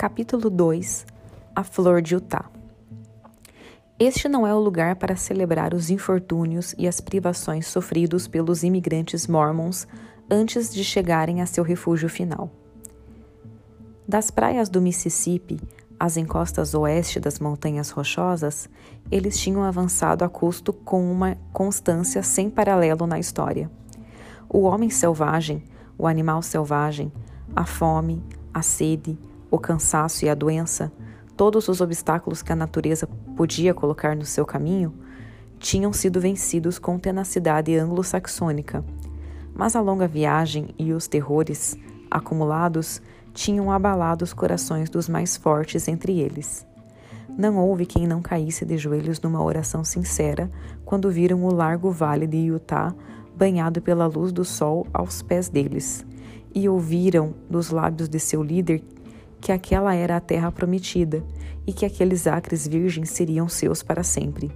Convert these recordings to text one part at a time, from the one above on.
Capítulo 2 A Flor de Utah Este não é o lugar para celebrar os infortúnios e as privações sofridos pelos imigrantes mormons antes de chegarem a seu refúgio final. Das praias do Mississippi às encostas oeste das Montanhas Rochosas, eles tinham avançado a custo com uma constância sem paralelo na história. O homem selvagem, o animal selvagem, a fome, a sede, o cansaço e a doença, todos os obstáculos que a natureza podia colocar no seu caminho, tinham sido vencidos com tenacidade anglo-saxônica. Mas a longa viagem e os terrores acumulados tinham abalado os corações dos mais fortes entre eles. Não houve quem não caísse de joelhos numa oração sincera quando viram o largo vale de Utah banhado pela luz do sol aos pés deles e ouviram dos lábios de seu líder que aquela era a terra prometida e que aqueles acres virgens seriam seus para sempre.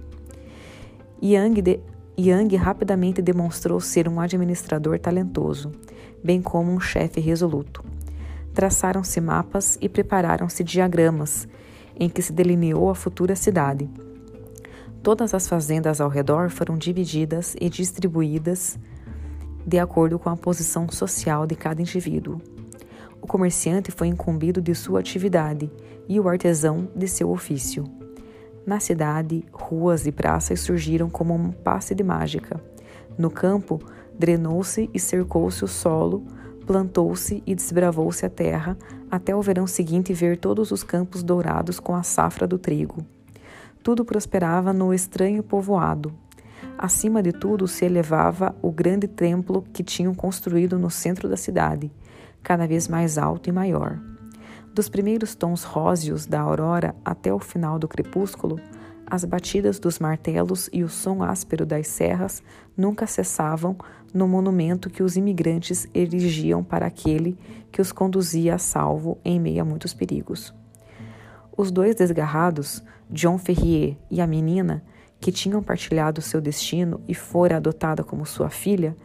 Yang, de, Yang rapidamente demonstrou ser um administrador talentoso, bem como um chefe resoluto. Traçaram-se mapas e prepararam-se diagramas em que se delineou a futura cidade. Todas as fazendas ao redor foram divididas e distribuídas de acordo com a posição social de cada indivíduo. O comerciante foi incumbido de sua atividade e o artesão de seu ofício. Na cidade, ruas e praças surgiram como um passe de mágica. No campo, drenou-se e cercou-se o solo, plantou-se e desbravou-se a terra, até o verão seguinte ver todos os campos dourados com a safra do trigo. Tudo prosperava no estranho povoado, Acima de tudo se elevava o grande templo que tinham construído no centro da cidade, cada vez mais alto e maior. Dos primeiros tons róseos da aurora até o final do crepúsculo, as batidas dos martelos e o som áspero das serras nunca cessavam no monumento que os imigrantes erigiam para aquele que os conduzia a salvo em meio a muitos perigos. Os dois desgarrados, John Ferrier e a menina, que tinham partilhado seu destino e fora adotada como sua filha,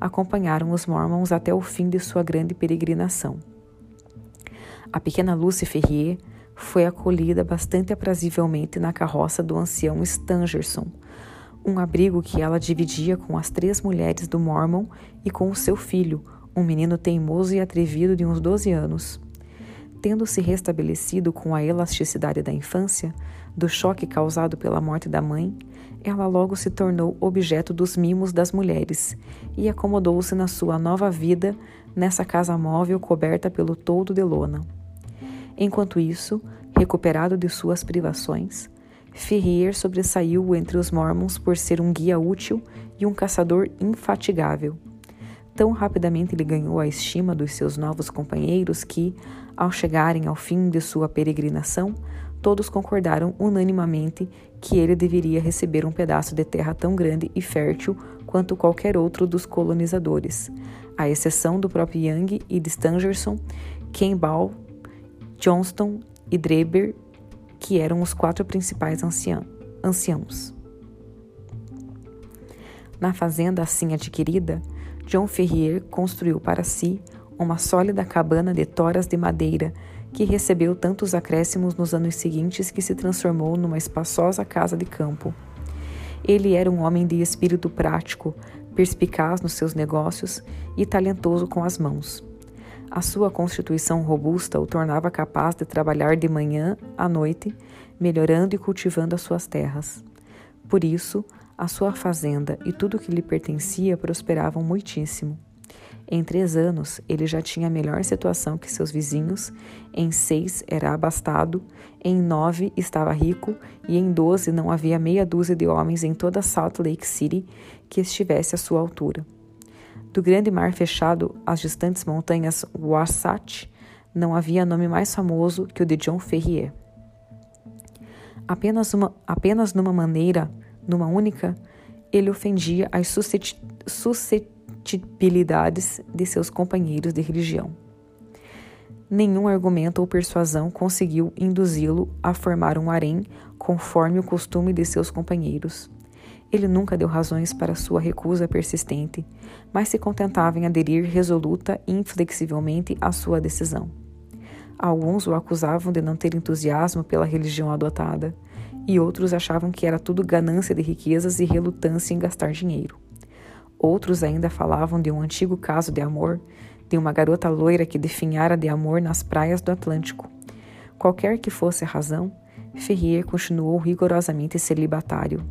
acompanharam os Mormons até o fim de sua grande peregrinação. A pequena Lucy Ferrier foi acolhida bastante aprazivelmente na carroça do ancião Stangerson, um abrigo que ela dividia com as três mulheres do Mormon e com o seu filho, um menino teimoso e atrevido de uns 12 anos. Tendo se restabelecido com a elasticidade da infância, do choque causado pela morte da mãe, ela logo se tornou objeto dos mimos das mulheres e acomodou-se na sua nova vida nessa casa móvel coberta pelo toldo de lona. Enquanto isso, recuperado de suas privações, Ferrier sobressaiu entre os Mormons por ser um guia útil e um caçador infatigável. Tão rapidamente ele ganhou a estima dos seus novos companheiros que, ao chegarem ao fim de sua peregrinação, todos concordaram unanimamente que ele deveria receber um pedaço de terra tão grande e fértil quanto qualquer outro dos colonizadores, à exceção do próprio Young e de Stangerson, Campbell, Johnston e Dreber, que eram os quatro principais anciãos. Na fazenda assim adquirida, John Ferrier construiu para si uma sólida cabana de toras de madeira que recebeu tantos acréscimos nos anos seguintes que se transformou numa espaçosa casa de campo. Ele era um homem de espírito prático, perspicaz nos seus negócios e talentoso com as mãos. A sua constituição robusta o tornava capaz de trabalhar de manhã à noite, melhorando e cultivando as suas terras. Por isso, a sua fazenda e tudo o que lhe pertencia prosperavam muitíssimo. Em três anos, ele já tinha melhor situação que seus vizinhos, em seis era abastado, em nove estava rico e em doze não havia meia dúzia de homens em toda Salt Lake City que estivesse à sua altura. Do grande mar fechado às distantes montanhas Wasatch, não havia nome mais famoso que o de John Ferrier. Apenas, uma, apenas numa maneira numa única, ele ofendia as suscetibilidades de seus companheiros de religião. Nenhum argumento ou persuasão conseguiu induzi-lo a formar um harém conforme o costume de seus companheiros. Ele nunca deu razões para sua recusa persistente, mas se contentava em aderir resoluta e inflexivelmente à sua decisão. Alguns o acusavam de não ter entusiasmo pela religião adotada, e outros achavam que era tudo ganância de riquezas e relutância em gastar dinheiro. Outros ainda falavam de um antigo caso de amor, de uma garota loira que definhara de amor nas praias do Atlântico. Qualquer que fosse a razão, Ferrier continuou rigorosamente celibatário.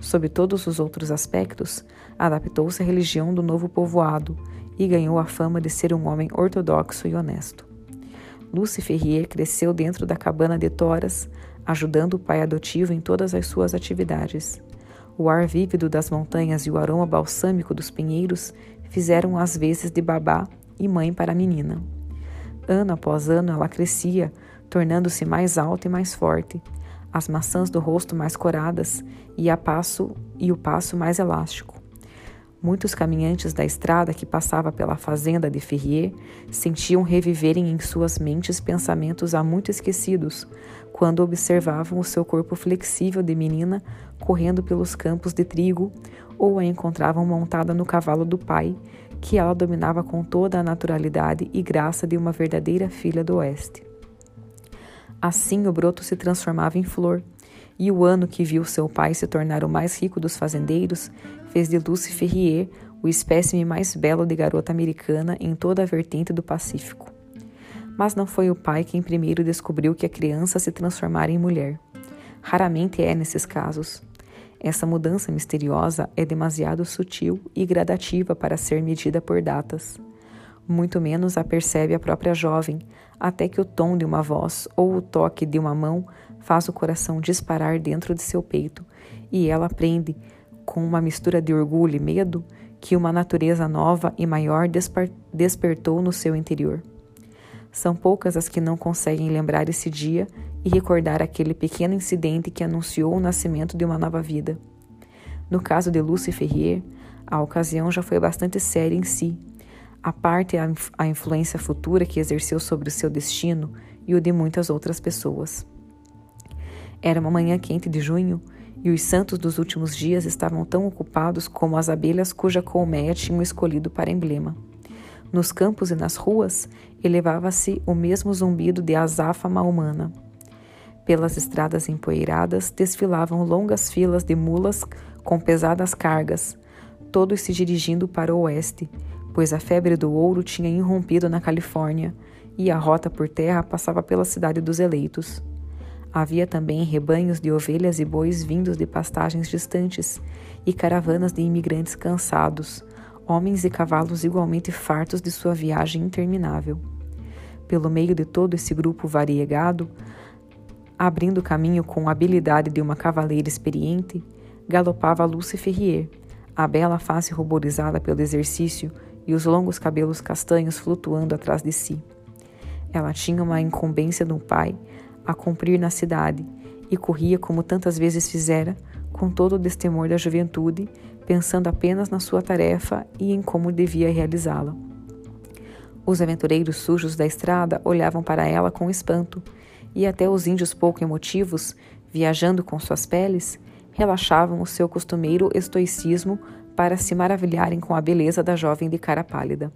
Sob todos os outros aspectos, adaptou-se à religião do novo povoado e ganhou a fama de ser um homem ortodoxo e honesto. Lucy Ferrier cresceu dentro da cabana de toras, ajudando o pai adotivo em todas as suas atividades. O ar vívido das montanhas e o aroma balsâmico dos pinheiros fizeram às vezes de babá e mãe para a menina. Ano após ano ela crescia, tornando-se mais alta e mais forte, as maçãs do rosto mais coradas e passo e o passo mais elástico. Muitos caminhantes da estrada que passava pela fazenda de Ferrier sentiam reviverem em suas mentes pensamentos há muito esquecidos, quando observavam o seu corpo flexível de menina correndo pelos campos de trigo ou a encontravam montada no cavalo do pai, que ela dominava com toda a naturalidade e graça de uma verdadeira filha do oeste. Assim o broto se transformava em flor, e o ano que viu seu pai se tornar o mais rico dos fazendeiros fez de Lucy Ferrier o espécime mais belo de garota americana em toda a vertente do Pacífico. Mas não foi o pai quem primeiro descobriu que a criança se transformara em mulher. Raramente é nesses casos. Essa mudança misteriosa é demasiado sutil e gradativa para ser medida por datas. Muito menos a percebe a própria jovem, até que o tom de uma voz ou o toque de uma mão faz o coração disparar dentro de seu peito e ela aprende, com uma mistura de orgulho e medo, que uma natureza nova e maior despertou no seu interior. São poucas as que não conseguem lembrar esse dia e recordar aquele pequeno incidente que anunciou o nascimento de uma nova vida. No caso de Lucy Ferrier, a ocasião já foi bastante séria em si, a parte a, a influência futura que exerceu sobre o seu destino e o de muitas outras pessoas. Era uma manhã quente de junho e os santos dos últimos dias estavam tão ocupados como as abelhas cuja colmeia tinham escolhido para emblema. Nos campos e nas ruas elevava-se o mesmo zumbido de azáfama humana. Pelas estradas empoeiradas desfilavam longas filas de mulas com pesadas cargas, todos se dirigindo para o oeste, pois a febre do ouro tinha irrompido na Califórnia e a rota por terra passava pela cidade dos eleitos. Havia também rebanhos de ovelhas e bois vindos de pastagens distantes e caravanas de imigrantes cansados, homens e cavalos igualmente fartos de sua viagem interminável. Pelo meio de todo esse grupo variegado, abrindo caminho com a habilidade de uma cavaleira experiente, galopava Lucy Ferrier, a bela face ruborizada pelo exercício e os longos cabelos castanhos flutuando atrás de si. Ela tinha uma incumbência do pai a cumprir na cidade e corria como tantas vezes fizera, com todo o destemor da juventude, pensando apenas na sua tarefa e em como devia realizá-la. Os aventureiros sujos da estrada olhavam para ela com espanto, e até os índios pouco emotivos, viajando com suas peles, relaxavam o seu costumeiro estoicismo para se maravilharem com a beleza da jovem de cara pálida.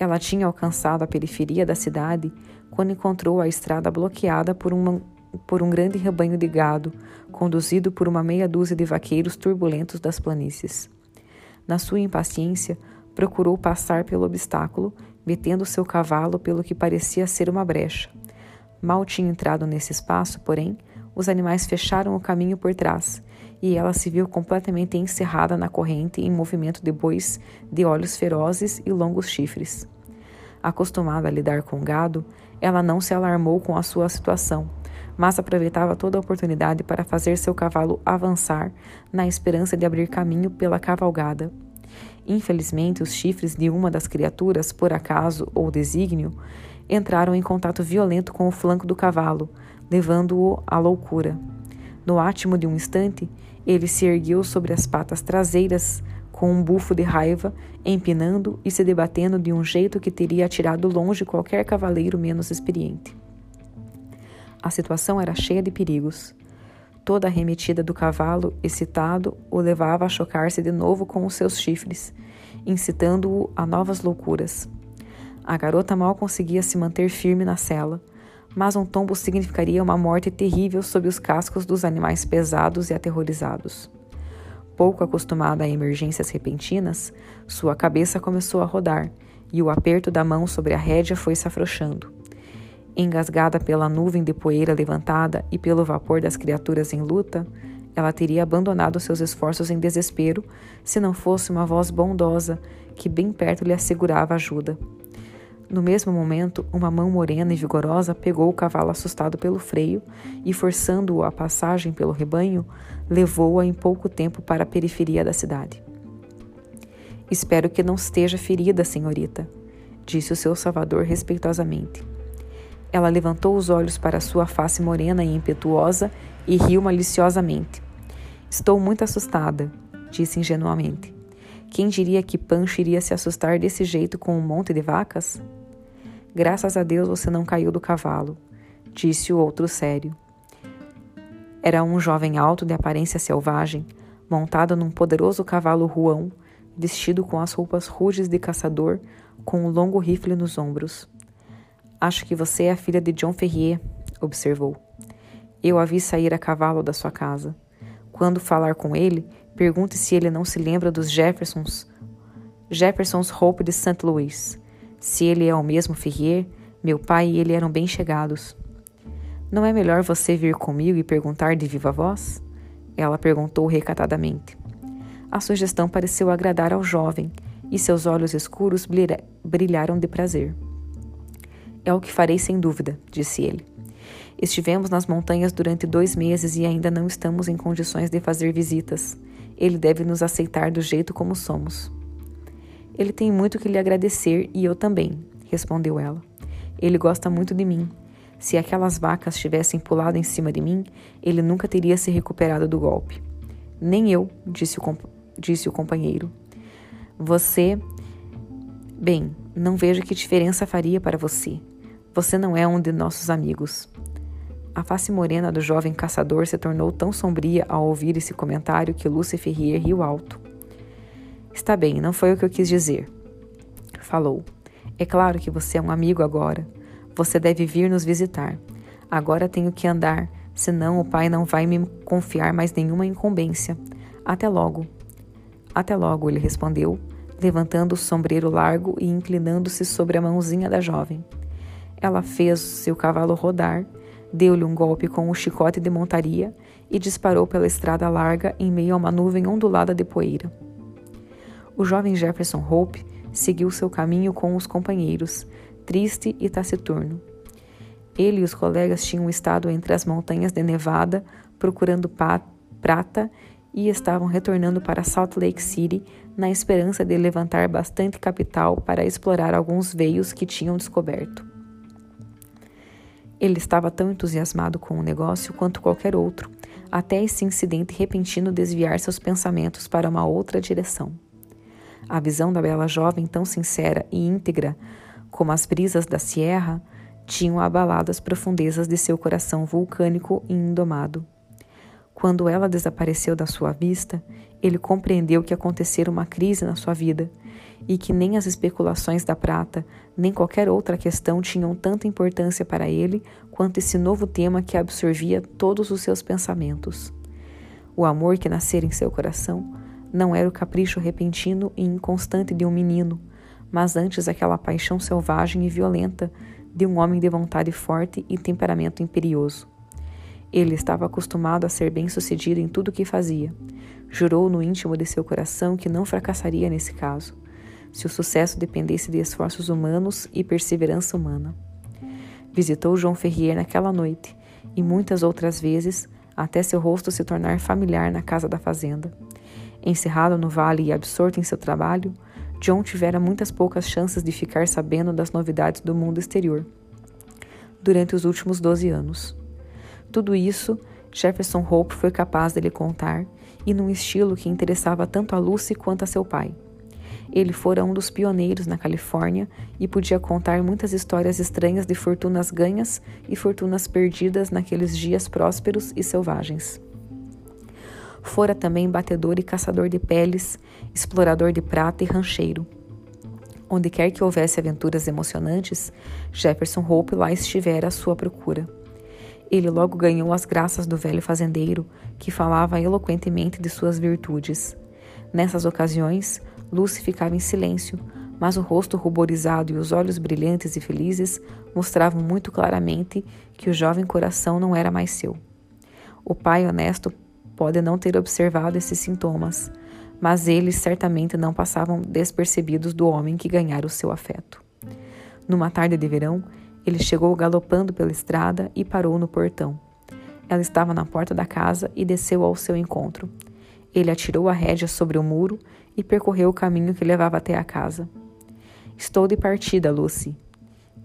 Ela tinha alcançado a periferia da cidade quando encontrou a estrada bloqueada por, uma, por um grande rebanho de gado, conduzido por uma meia dúzia de vaqueiros turbulentos das planícies. Na sua impaciência, procurou passar pelo obstáculo, metendo seu cavalo pelo que parecia ser uma brecha. Mal tinha entrado nesse espaço, porém, os animais fecharam o caminho por trás e ela se viu completamente encerrada na corrente em movimento de bois de olhos ferozes e longos chifres. Acostumada a lidar com gado, ela não se alarmou com a sua situação, mas aproveitava toda a oportunidade para fazer seu cavalo avançar, na esperança de abrir caminho pela cavalgada. Infelizmente, os chifres de uma das criaturas, por acaso ou desígnio, entraram em contato violento com o flanco do cavalo, levando-o à loucura. No átimo de um instante, ele se ergueu sobre as patas traseiras com um bufo de raiva, empinando e se debatendo de um jeito que teria atirado longe qualquer cavaleiro menos experiente. A situação era cheia de perigos. Toda a remetida do cavalo, excitado, o levava a chocar-se de novo com os seus chifres, incitando-o a novas loucuras. A garota mal conseguia se manter firme na cela, mas um tombo significaria uma morte terrível sob os cascos dos animais pesados e aterrorizados. Pouco acostumada a emergências repentinas, sua cabeça começou a rodar e o aperto da mão sobre a rédea foi se afrouxando. Engasgada pela nuvem de poeira levantada e pelo vapor das criaturas em luta, ela teria abandonado seus esforços em desespero se não fosse uma voz bondosa que bem perto lhe assegurava ajuda. No mesmo momento, uma mão morena e vigorosa pegou o cavalo assustado pelo freio e, forçando-o a passagem pelo rebanho, levou-a em pouco tempo para a periferia da cidade. Espero que não esteja ferida, senhorita, disse o seu salvador respeitosamente. Ela levantou os olhos para sua face morena e impetuosa e riu maliciosamente. Estou muito assustada, disse ingenuamente. Quem diria que Pancho iria se assustar desse jeito com um monte de vacas? Graças a Deus você não caiu do cavalo, disse o outro sério. Era um jovem alto de aparência selvagem, montado num poderoso cavalo ruão, vestido com as roupas rudes de caçador, com um longo rifle nos ombros. Acho que você é a filha de John Ferrier, observou. Eu a vi sair a cavalo da sua casa. Quando falar com ele, pergunte se ele não se lembra dos Jeffersons, Jeffersons Hope de St. Louis. Se ele é o mesmo Ferrier, meu pai e ele eram bem chegados. Não é melhor você vir comigo e perguntar de viva voz? Ela perguntou recatadamente. A sugestão pareceu agradar ao jovem e seus olhos escuros brilharam de prazer. É o que farei sem dúvida, disse ele. Estivemos nas montanhas durante dois meses e ainda não estamos em condições de fazer visitas. Ele deve nos aceitar do jeito como somos. Ele tem muito que lhe agradecer e eu também, respondeu ela. Ele gosta muito de mim. Se aquelas vacas tivessem pulado em cima de mim, ele nunca teria se recuperado do golpe. Nem eu, disse o, disse o companheiro. Você. Bem, não vejo que diferença faria para você. Você não é um de nossos amigos. A face morena do jovem caçador se tornou tão sombria ao ouvir esse comentário que Lúcia Ferrier riu alto. Está bem, não foi o que eu quis dizer. Falou. É claro que você é um amigo agora. Você deve vir nos visitar. Agora tenho que andar, senão o pai não vai me confiar mais nenhuma incumbência. Até logo. Até logo, ele respondeu, levantando o sombreiro largo e inclinando-se sobre a mãozinha da jovem. Ela fez seu cavalo rodar, deu-lhe um golpe com o chicote de montaria e disparou pela estrada larga em meio a uma nuvem ondulada de poeira. O jovem Jefferson Hope seguiu seu caminho com os companheiros, triste e taciturno. Ele e os colegas tinham estado entre as montanhas de Nevada procurando prata e estavam retornando para Salt Lake City na esperança de levantar bastante capital para explorar alguns veios que tinham descoberto. Ele estava tão entusiasmado com o negócio quanto qualquer outro, até esse incidente repentino desviar seus pensamentos para uma outra direção. A visão da bela jovem, tão sincera e íntegra como as brisas da sierra, tinham abalado as profundezas de seu coração vulcânico e indomado. Quando ela desapareceu da sua vista, ele compreendeu que acontecera uma crise na sua vida e que nem as especulações da prata, nem qualquer outra questão tinham tanta importância para ele quanto esse novo tema que absorvia todos os seus pensamentos. O amor que nascera em seu coração não era o capricho repentino e inconstante de um menino, mas antes aquela paixão selvagem e violenta de um homem de vontade forte e temperamento imperioso. Ele estava acostumado a ser bem-sucedido em tudo o que fazia. Jurou no íntimo de seu coração que não fracassaria nesse caso, se o sucesso dependesse de esforços humanos e perseverança humana. Visitou João Ferrier naquela noite e muitas outras vezes, até seu rosto se tornar familiar na casa da fazenda. Encerrado no vale e absorto em seu trabalho, John tivera muitas poucas chances de ficar sabendo das novidades do mundo exterior durante os últimos 12 anos. Tudo isso Jefferson Hope foi capaz de lhe contar e num estilo que interessava tanto a Lucy quanto a seu pai. Ele fora um dos pioneiros na Califórnia e podia contar muitas histórias estranhas de fortunas ganhas e fortunas perdidas naqueles dias prósperos e selvagens. Fora também batedor e caçador de peles, explorador de prata e rancheiro. Onde quer que houvesse aventuras emocionantes, Jefferson Hope lá estivera à sua procura. Ele logo ganhou as graças do velho fazendeiro, que falava eloquentemente de suas virtudes. Nessas ocasiões, Lucy ficava em silêncio, mas o rosto ruborizado e os olhos brilhantes e felizes mostravam muito claramente que o jovem coração não era mais seu. O pai honesto pode não ter observado esses sintomas, mas eles certamente não passavam despercebidos do homem que ganhara o seu afeto. Numa tarde de verão, ele chegou galopando pela estrada e parou no portão. Ela estava na porta da casa e desceu ao seu encontro. Ele atirou a rédea sobre o muro e percorreu o caminho que levava até a casa. Estou de partida, Lucy,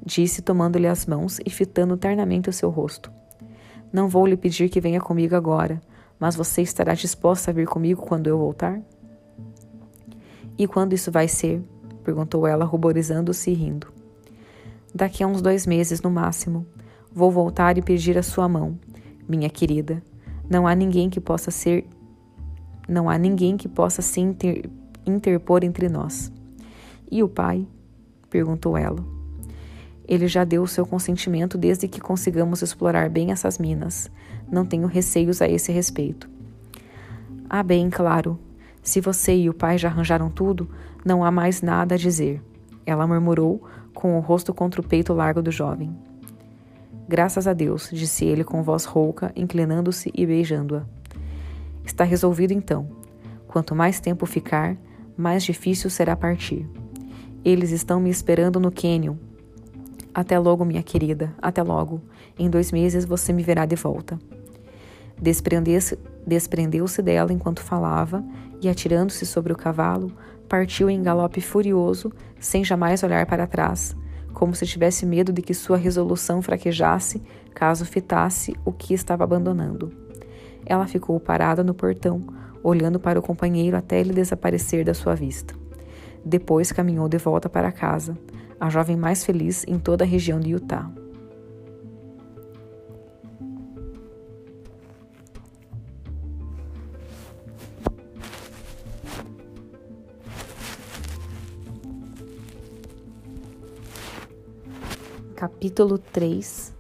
disse, tomando-lhe as mãos e fitando ternamente o seu rosto. Não vou lhe pedir que venha comigo agora, mas você estará disposta a vir comigo quando eu voltar? E quando isso vai ser? perguntou ela, ruborizando-se e rindo. Daqui a uns dois meses, no máximo. Vou voltar e pedir a sua mão, minha querida. Não há ninguém que possa ser. Não há ninguém que possa se inter... interpor entre nós. E o pai? perguntou ela. Ele já deu o seu consentimento desde que consigamos explorar bem essas minas. Não tenho receios a esse respeito. Ah, bem, claro, se você e o pai já arranjaram tudo, não há mais nada a dizer. Ela murmurou, com o rosto contra o peito largo do jovem. Graças a Deus, disse ele com voz rouca, inclinando-se e beijando-a. Está resolvido então. Quanto mais tempo ficar, mais difícil será partir. Eles estão me esperando no cânion. Até logo, minha querida, até logo. Em dois meses você me verá de volta. Desprendeu-se dela enquanto falava e, atirando-se sobre o cavalo, partiu em galope furioso, sem jamais olhar para trás, como se tivesse medo de que sua resolução fraquejasse caso fitasse o que estava abandonando. Ela ficou parada no portão, olhando para o companheiro até ele desaparecer da sua vista. Depois caminhou de volta para casa, a jovem mais feliz em toda a região de Utah. Capítulo 3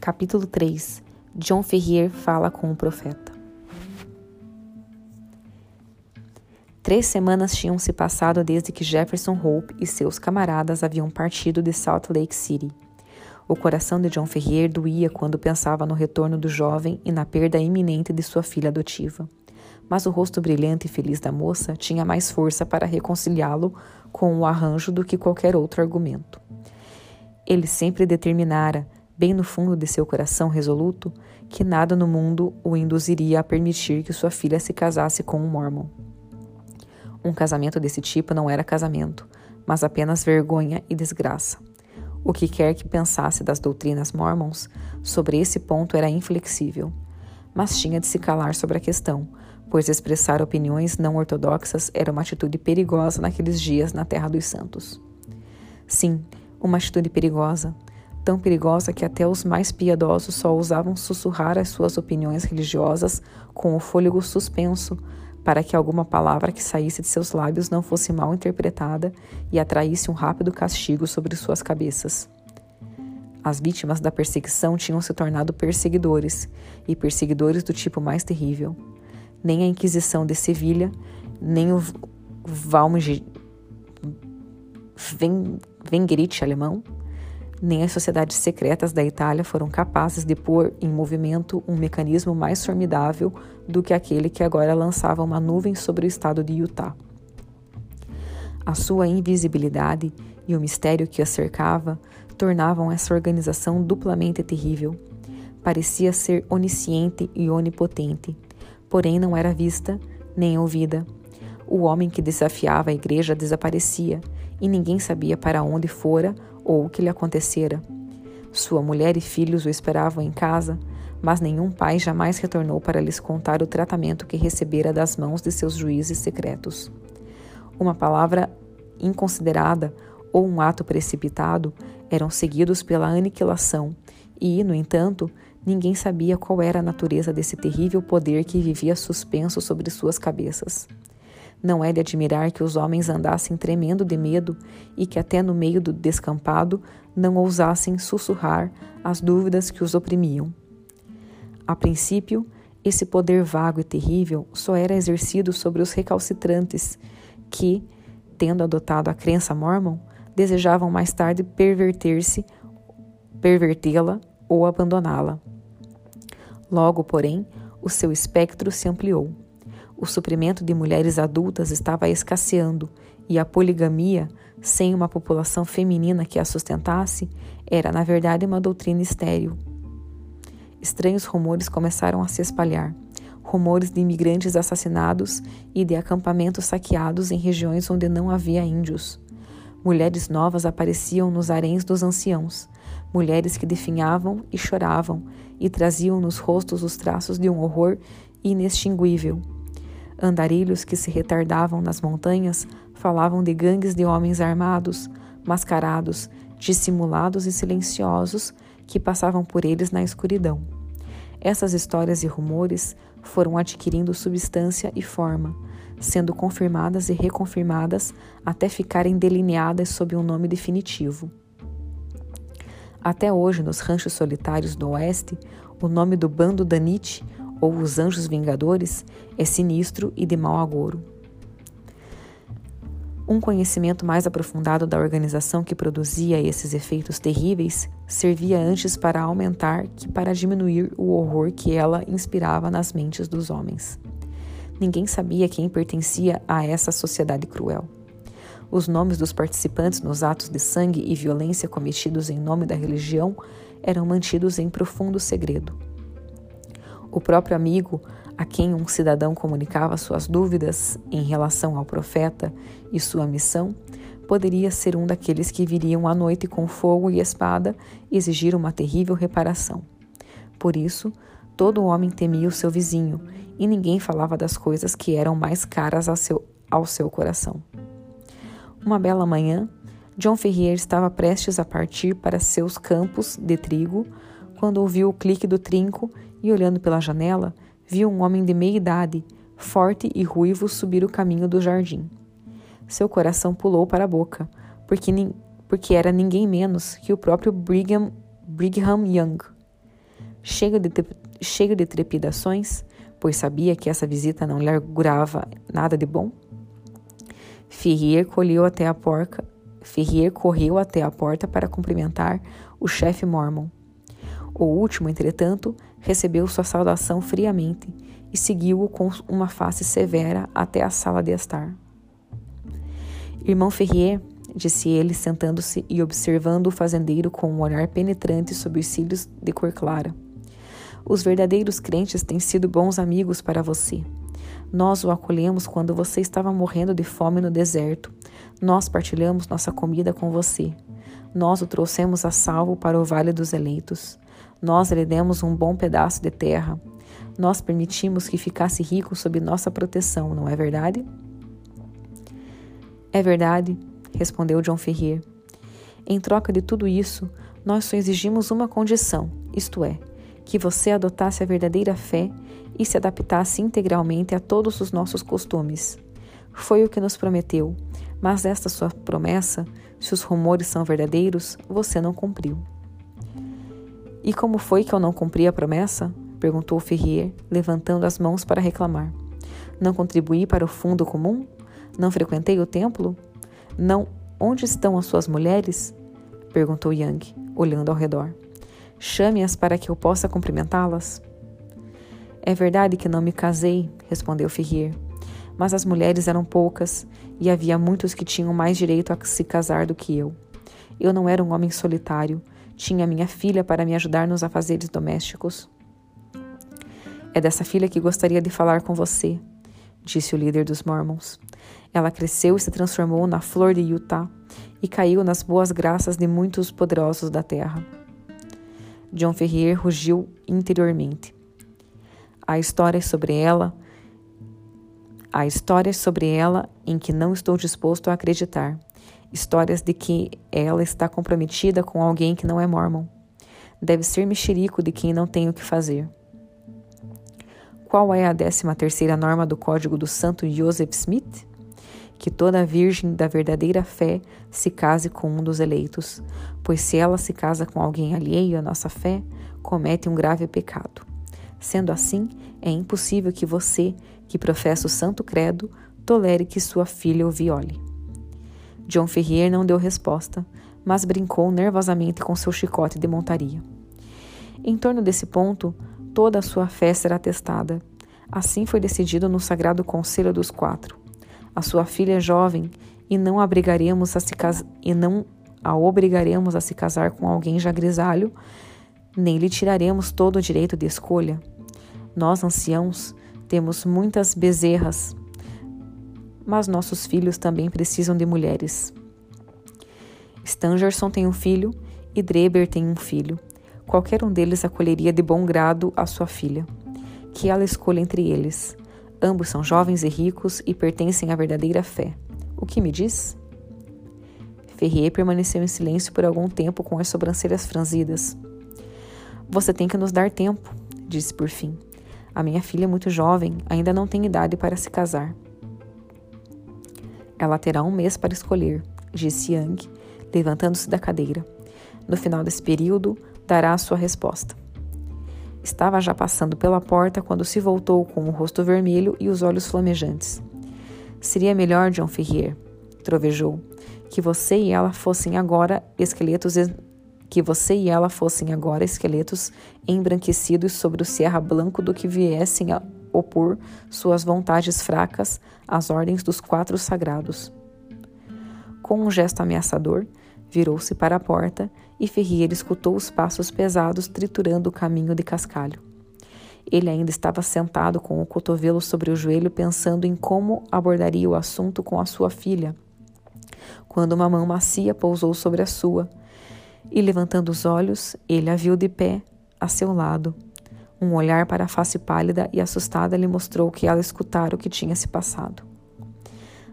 Capítulo 3 John Ferrier fala com o profeta. Três semanas tinham se passado desde que Jefferson Hope e seus camaradas haviam partido de Salt Lake City. O coração de John Ferrier doía quando pensava no retorno do jovem e na perda iminente de sua filha adotiva mas o rosto brilhante e feliz da moça tinha mais força para reconciliá-lo com o arranjo do que qualquer outro argumento. Ele sempre determinara, bem no fundo de seu coração resoluto, que nada no mundo o induziria a permitir que sua filha se casasse com um mormon. Um casamento desse tipo não era casamento, mas apenas vergonha e desgraça. O que quer que pensasse das doutrinas mormons, sobre esse ponto era inflexível. Mas tinha de se calar sobre a questão, pois expressar opiniões não ortodoxas era uma atitude perigosa naqueles dias na Terra dos Santos. Sim, uma atitude perigosa, tão perigosa que até os mais piedosos só ousavam sussurrar as suas opiniões religiosas com o fôlego suspenso, para que alguma palavra que saísse de seus lábios não fosse mal interpretada e atraísse um rápido castigo sobre suas cabeças. As vítimas da perseguição tinham se tornado perseguidores, e perseguidores do tipo mais terrível nem a Inquisição de Sevilha, nem o Wengrit alemão, nem as sociedades secretas da Itália foram capazes de pôr em movimento um mecanismo mais formidável do que aquele que agora lançava uma nuvem sobre o estado de Utah. A sua invisibilidade e o mistério que a cercava tornavam essa organização duplamente terrível. Parecia ser onisciente e onipotente porém não era vista nem ouvida. O homem que desafiava a igreja desaparecia e ninguém sabia para onde fora ou o que lhe acontecera. Sua mulher e filhos o esperavam em casa, mas nenhum pai jamais retornou para lhes contar o tratamento que recebera das mãos de seus juízes secretos. Uma palavra inconsiderada ou um ato precipitado eram seguidos pela aniquilação e, no entanto, Ninguém sabia qual era a natureza desse terrível poder que vivia suspenso sobre suas cabeças. Não é de admirar que os homens andassem tremendo de medo e que até no meio do descampado não ousassem sussurrar as dúvidas que os oprimiam. A princípio, esse poder vago e terrível só era exercido sobre os recalcitrantes que, tendo adotado a crença mormon, desejavam mais tarde perverter-se, pervertê-la ou abandoná-la. Logo, porém, o seu espectro se ampliou. O suprimento de mulheres adultas estava escasseando e a poligamia, sem uma população feminina que a sustentasse, era na verdade uma doutrina estéril. Estranhos rumores começaram a se espalhar rumores de imigrantes assassinados e de acampamentos saqueados em regiões onde não havia índios. Mulheres novas apareciam nos haréns dos anciãos, mulheres que definhavam e choravam e traziam nos rostos os traços de um horror inextinguível. Andarilhos que se retardavam nas montanhas falavam de gangues de homens armados, mascarados, dissimulados e silenciosos que passavam por eles na escuridão. Essas histórias e rumores foram adquirindo substância e forma, sendo confirmadas e reconfirmadas até ficarem delineadas sob um nome definitivo. Até hoje, nos ranchos solitários do Oeste, o nome do bando Danite, ou os Anjos Vingadores, é sinistro e de mau agouro. Um conhecimento mais aprofundado da organização que produzia esses efeitos terríveis servia antes para aumentar que para diminuir o horror que ela inspirava nas mentes dos homens. Ninguém sabia quem pertencia a essa sociedade cruel. Os nomes dos participantes nos atos de sangue e violência cometidos em nome da religião eram mantidos em profundo segredo. O próprio amigo a quem um cidadão comunicava suas dúvidas em relação ao profeta e sua missão, poderia ser um daqueles que viriam à noite com fogo e espada exigir uma terrível reparação. Por isso, todo homem temia o seu vizinho e ninguém falava das coisas que eram mais caras ao seu, ao seu coração. Uma bela manhã, John Ferrier estava prestes a partir para seus campos de trigo quando ouviu o clique do trinco e, olhando pela janela, viu um homem de meia idade, forte e ruivo, subir o caminho do jardim. Seu coração pulou para a boca, porque, porque era ninguém menos que o próprio Brigham, Brigham Young. Cheio de, cheio de trepidações, pois sabia que essa visita não lhe augurava nada de bom, Ferrier colheu até a porca, Ferrier correu até a porta para cumprimentar o chefe Mormon. O último, entretanto, recebeu sua saudação friamente e seguiu-o com uma face severa até a sala de estar. Irmão Ferrier, disse ele, sentando-se e observando o fazendeiro com um olhar penetrante sob os cílios de cor clara. Os verdadeiros crentes têm sido bons amigos para você. Nós o acolhemos quando você estava morrendo de fome no deserto. Nós partilhamos nossa comida com você. Nós o trouxemos a salvo para o Vale dos Eleitos. Nós lhe demos um bom pedaço de terra. Nós permitimos que ficasse rico sob nossa proteção, não é verdade? É verdade, respondeu John Ferrier. Em troca de tudo isso, nós só exigimos uma condição, isto é, que você adotasse a verdadeira fé e se adaptasse integralmente a todos os nossos costumes. Foi o que nos prometeu, mas esta sua promessa, se os rumores são verdadeiros, você não cumpriu. E como foi que eu não cumpri a promessa? perguntou Ferrier, levantando as mãos para reclamar. Não contribuí para o fundo comum? Não frequentei o templo? Não. Onde estão as suas mulheres? perguntou Yang, olhando ao redor. Chame-as para que eu possa cumprimentá-las. É verdade que não me casei, respondeu Ferrier, mas as mulheres eram poucas e havia muitos que tinham mais direito a se casar do que eu. Eu não era um homem solitário, tinha minha filha para me ajudar nos afazeres domésticos. É dessa filha que gostaria de falar com você, disse o líder dos Mormons. Ela cresceu e se transformou na flor de Utah e caiu nas boas graças de muitos poderosos da terra. John Ferrier rugiu interiormente. A história sobre ela, a história sobre ela em que não estou disposto a acreditar histórias de que ela está comprometida com alguém que não é mormon. Deve ser mexerico de quem não tem o que fazer. Qual é a décima terceira norma do código do santo Joseph Smith? que toda virgem da verdadeira fé se case com um dos eleitos, pois se ela se casa com alguém alheio à nossa fé, comete um grave pecado. Sendo assim, é impossível que você, que professa o Santo Credo, tolere que sua filha o viole. John Ferrier não deu resposta, mas brincou nervosamente com seu chicote de montaria. Em torno desse ponto, toda a sua fé será testada. Assim foi decidido no Sagrado Conselho dos Quatro. A sua filha é jovem e não abrigaremos a se cas... e não a obrigaremos a se casar com alguém já grisalho, nem lhe tiraremos todo o direito de escolha. Nós, anciãos, temos muitas bezerras, mas nossos filhos também precisam de mulheres. Stangerson tem um filho e Dreber tem um filho. Qualquer um deles acolheria de bom grado a sua filha. Que ela escolha entre eles. Ambos são jovens e ricos e pertencem à verdadeira fé. O que me diz? Ferrier permaneceu em silêncio por algum tempo com as sobrancelhas franzidas. Você tem que nos dar tempo, disse por fim. A minha filha é muito jovem, ainda não tem idade para se casar. Ela terá um mês para escolher, disse Yang, levantando-se da cadeira. No final desse período, dará a sua resposta. Estava já passando pela porta quando se voltou com o rosto vermelho e os olhos flamejantes. Seria melhor, John Ferrier, trovejou, que você e ela fossem agora esqueletos que você e ela fossem agora esqueletos embranquecidos sobre o Sierra Blanco do que viessem a opor suas vontades fracas às ordens dos quatro sagrados. Com um gesto ameaçador, virou-se para a porta e Ferrier escutou os passos pesados triturando o caminho de cascalho. Ele ainda estava sentado com o cotovelo sobre o joelho, pensando em como abordaria o assunto com a sua filha, quando uma mão macia pousou sobre a sua e levantando os olhos, ele a viu de pé, a seu lado. Um olhar para a face pálida e assustada lhe mostrou que ela escutara o que tinha se passado.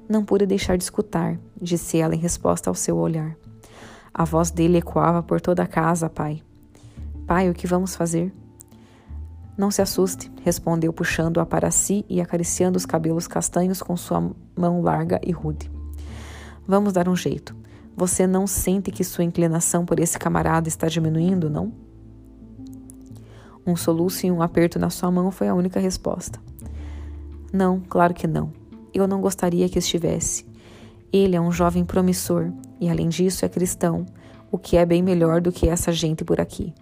Não pude deixar de escutar, disse ela em resposta ao seu olhar. A voz dele ecoava por toda a casa, pai. Pai, o que vamos fazer? Não se assuste, respondeu, puxando-a para si e acariciando os cabelos castanhos com sua mão larga e rude. Vamos dar um jeito. Você não sente que sua inclinação por esse camarada está diminuindo, não? Um soluço e um aperto na sua mão foi a única resposta. Não, claro que não. Eu não gostaria que estivesse. Ele é um jovem promissor e, além disso, é cristão, o que é bem melhor do que essa gente por aqui,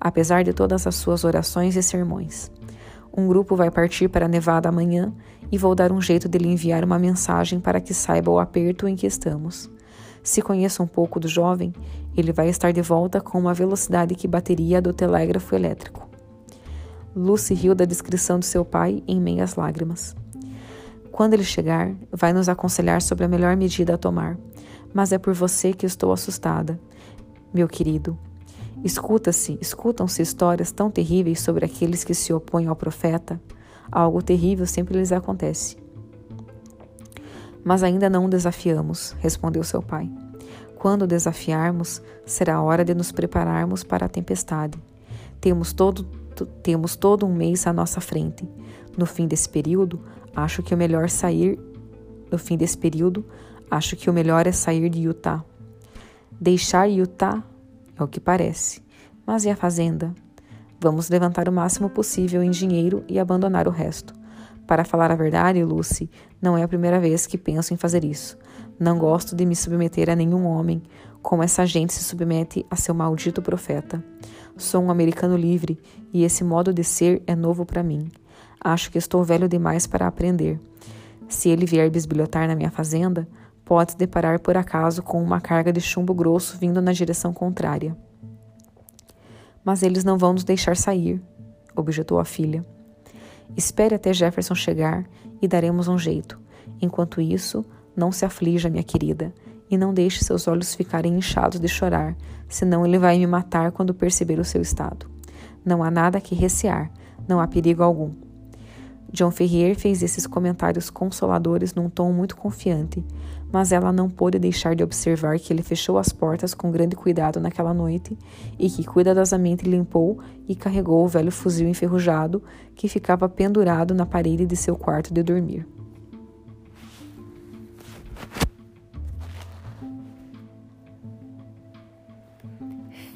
apesar de todas as suas orações e sermões. Um grupo vai partir para Nevada amanhã e vou dar um jeito de lhe enviar uma mensagem para que saiba o aperto em que estamos. Se conheça um pouco do jovem, ele vai estar de volta com uma velocidade que bateria do telégrafo elétrico. Lucy riu da descrição de seu pai em meias lágrimas. Quando ele chegar, vai nos aconselhar sobre a melhor medida a tomar. Mas é por você que estou assustada, meu querido. Escuta-se, escutam-se histórias tão terríveis sobre aqueles que se opõem ao profeta. Algo terrível sempre lhes acontece. Mas ainda não o desafiamos, respondeu seu pai. Quando o desafiarmos, será hora de nos prepararmos para a tempestade. Temos todo, temos todo um mês à nossa frente. No fim desse período, acho que o melhor sair. No fim desse período, acho que o melhor é sair de Utah. Deixar Utah é o que parece. Mas e a fazenda? Vamos levantar o máximo possível em dinheiro e abandonar o resto. Para falar a verdade, Lucy, não é a primeira vez que penso em fazer isso. Não gosto de me submeter a nenhum homem, como essa gente se submete a seu maldito profeta. Sou um americano livre e esse modo de ser é novo para mim. Acho que estou velho demais para aprender. Se ele vier bisbilhotar na minha fazenda, pode se deparar por acaso com uma carga de chumbo grosso vindo na direção contrária. Mas eles não vão nos deixar sair, objetou a filha. Espere até Jefferson chegar e daremos um jeito. Enquanto isso, não se aflija, minha querida, e não deixe seus olhos ficarem inchados de chorar, senão ele vai me matar quando perceber o seu estado. Não há nada que recear, não há perigo algum. John Ferrier fez esses comentários consoladores num tom muito confiante, mas ela não pôde deixar de observar que ele fechou as portas com grande cuidado naquela noite e que cuidadosamente limpou e carregou o velho fuzil enferrujado que ficava pendurado na parede de seu quarto de dormir.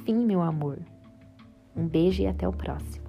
fim, meu amor. Um beijo e até o próximo.